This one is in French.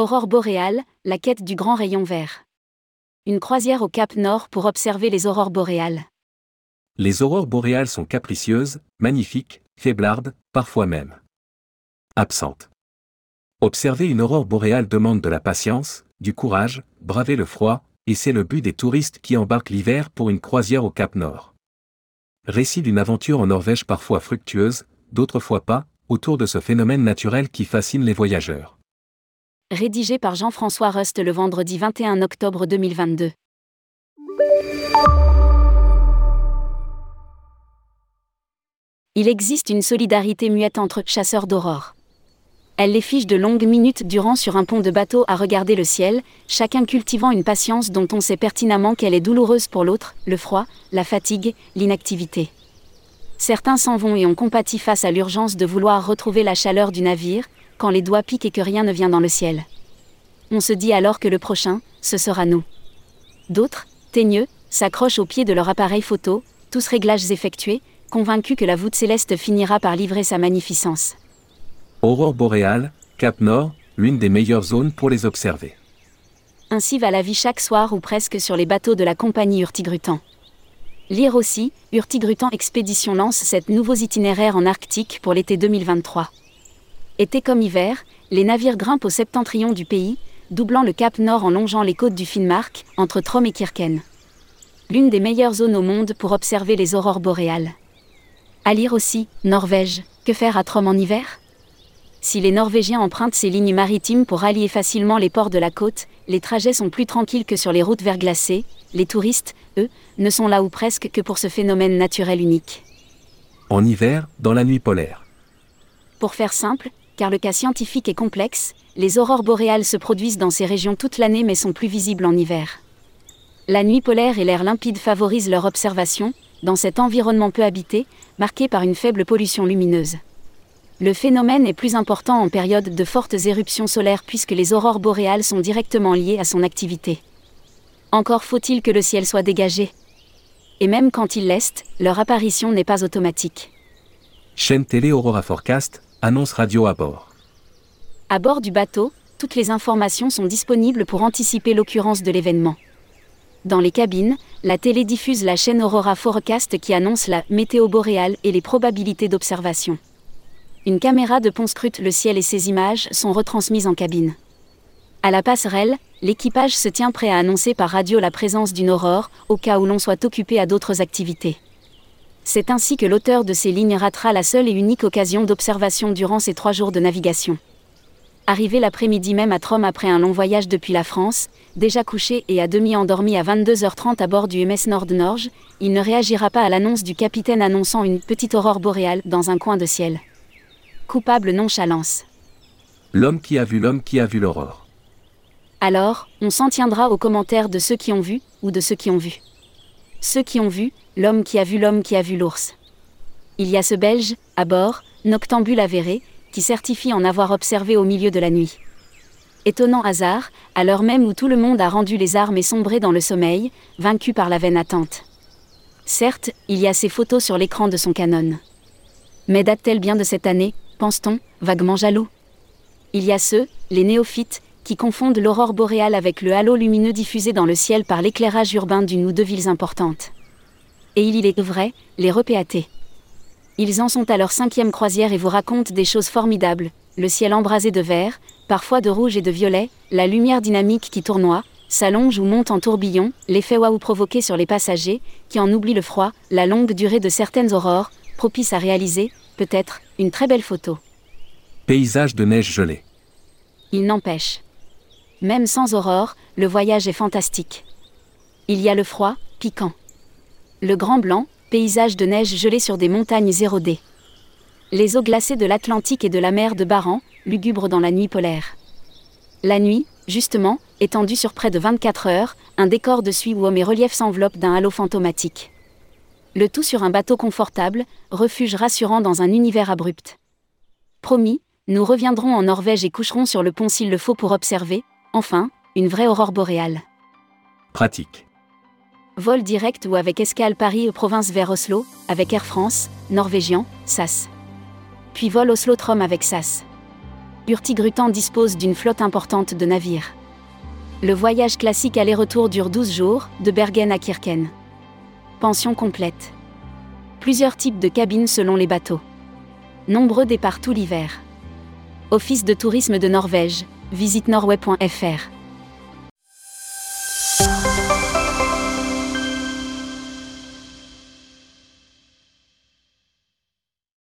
Aurore boréale, la quête du grand rayon vert. Une croisière au Cap Nord pour observer les aurores boréales. Les aurores boréales sont capricieuses, magnifiques, faiblardes, parfois même absentes. Observer une aurore boréale demande de la patience, du courage, braver le froid, et c'est le but des touristes qui embarquent l'hiver pour une croisière au Cap Nord. Récit d'une aventure en Norvège parfois fructueuse, d'autres fois pas, autour de ce phénomène naturel qui fascine les voyageurs rédigé par Jean-François Rust le vendredi 21 octobre 2022. Il existe une solidarité muette entre chasseurs d'aurore. Elle les fiche de longues minutes durant sur un pont de bateau à regarder le ciel, chacun cultivant une patience dont on sait pertinemment qu'elle est douloureuse pour l'autre, le froid, la fatigue, l'inactivité. Certains s'en vont et ont compati face à l'urgence de vouloir retrouver la chaleur du navire, quand les doigts piquent et que rien ne vient dans le ciel. On se dit alors que le prochain, ce sera nous. D'autres, teigneux, s'accrochent au pied de leur appareil photo, tous réglages effectués, convaincus que la voûte céleste finira par livrer sa magnificence. Aurore boréale, Cap Nord, l'une des meilleures zones pour les observer. Ainsi va la vie chaque soir ou presque sur les bateaux de la compagnie Urtigrutan. Lire aussi, Urtigrutan Expédition lance cette nouveau itinéraire en Arctique pour l'été 2023. Été comme hiver, les navires grimpent au septentrion du pays, doublant le cap nord en longeant les côtes du Finnmark, entre Trom et Kirken. L'une des meilleures zones au monde pour observer les aurores boréales. À lire aussi, Norvège, que faire à Trom en hiver? Si les Norvégiens empruntent ces lignes maritimes pour rallier facilement les ports de la côte, les trajets sont plus tranquilles que sur les routes verglacées, les touristes, eux, ne sont là ou presque que pour ce phénomène naturel unique. En hiver, dans la nuit polaire. Pour faire simple, car le cas scientifique est complexe, les aurores boréales se produisent dans ces régions toute l'année mais sont plus visibles en hiver. La nuit polaire et l'air limpide favorisent leur observation, dans cet environnement peu habité, marqué par une faible pollution lumineuse. Le phénomène est plus important en période de fortes éruptions solaires puisque les aurores boréales sont directement liées à son activité. Encore faut-il que le ciel soit dégagé. Et même quand il l'est, leur apparition n'est pas automatique. Chaîne télé Aurora Forecast, Annonce radio à bord. À bord du bateau, toutes les informations sont disponibles pour anticiper l'occurrence de l'événement. Dans les cabines, la télé diffuse la chaîne Aurora Forecast qui annonce la météo boréale et les probabilités d'observation. Une caméra de pont scrute le ciel et ses images sont retransmises en cabine. À la passerelle, l'équipage se tient prêt à annoncer par radio la présence d'une aurore, au cas où l'on soit occupé à d'autres activités. C'est ainsi que l'auteur de ces lignes ratera la seule et unique occasion d'observation durant ces trois jours de navigation. Arrivé l'après-midi même à Trom après un long voyage depuis la France, déjà couché et à demi endormi à 22h30 à bord du MS Nord-Norge, il ne réagira pas à l'annonce du capitaine annonçant une petite aurore boréale dans un coin de ciel. Coupable nonchalance. L'homme qui a vu l'homme qui a vu l'aurore. Alors, on s'en tiendra aux commentaires de ceux qui ont vu, ou de ceux qui ont vu. Ceux qui ont vu, l'homme qui a vu l'homme qui a vu l'ours. Il y a ce Belge, à bord, noctambule avéré, qui certifie en avoir observé au milieu de la nuit. Étonnant hasard, à l'heure même où tout le monde a rendu les armes et sombré dans le sommeil, vaincu par la veine attente. Certes, il y a ces photos sur l'écran de son Canon. Mais date-t-elle bien de cette année, pense-t-on, vaguement jaloux? Il y a ceux, les néophytes, qui confondent l'aurore boréale avec le halo lumineux diffusé dans le ciel par l'éclairage urbain d'une ou deux villes importantes. Et il y est vrai, les repéatés. Ils en sont à leur cinquième croisière et vous racontent des choses formidables, le ciel embrasé de vert, parfois de rouge et de violet, la lumière dynamique qui tournoie, s'allonge ou monte en tourbillon, l'effet waouh provoqué sur les passagers, qui en oublient le froid, la longue durée de certaines aurores, propice à réaliser, peut-être, une très belle photo. Paysage de neige gelée. Il n'empêche. Même sans aurore, le voyage est fantastique. Il y a le froid, piquant. Le grand blanc, paysage de neige gelée sur des montagnes érodées. Les eaux glacées de l'Atlantique et de la mer de Baran, lugubres dans la nuit polaire. La nuit, justement, étendue sur près de 24 heures, un décor de suie où hommes et reliefs s'enveloppent d'un halo fantomatique. Le tout sur un bateau confortable, refuge rassurant dans un univers abrupt. Promis, nous reviendrons en Norvège et coucherons sur le pont s'il le faut pour observer, Enfin, une vraie aurore boréale. Pratique. Vol direct ou avec escale Paris province vers Oslo, avec Air France, Norvégian, SAS. Puis vol Oslo-Trom avec SAS. Hurtigruten dispose d'une flotte importante de navires. Le voyage classique aller-retour dure 12 jours, de Bergen à Kirken. Pension complète. Plusieurs types de cabines selon les bateaux. Nombreux départs tout l'hiver. Office de tourisme de Norvège, visite norway.fr.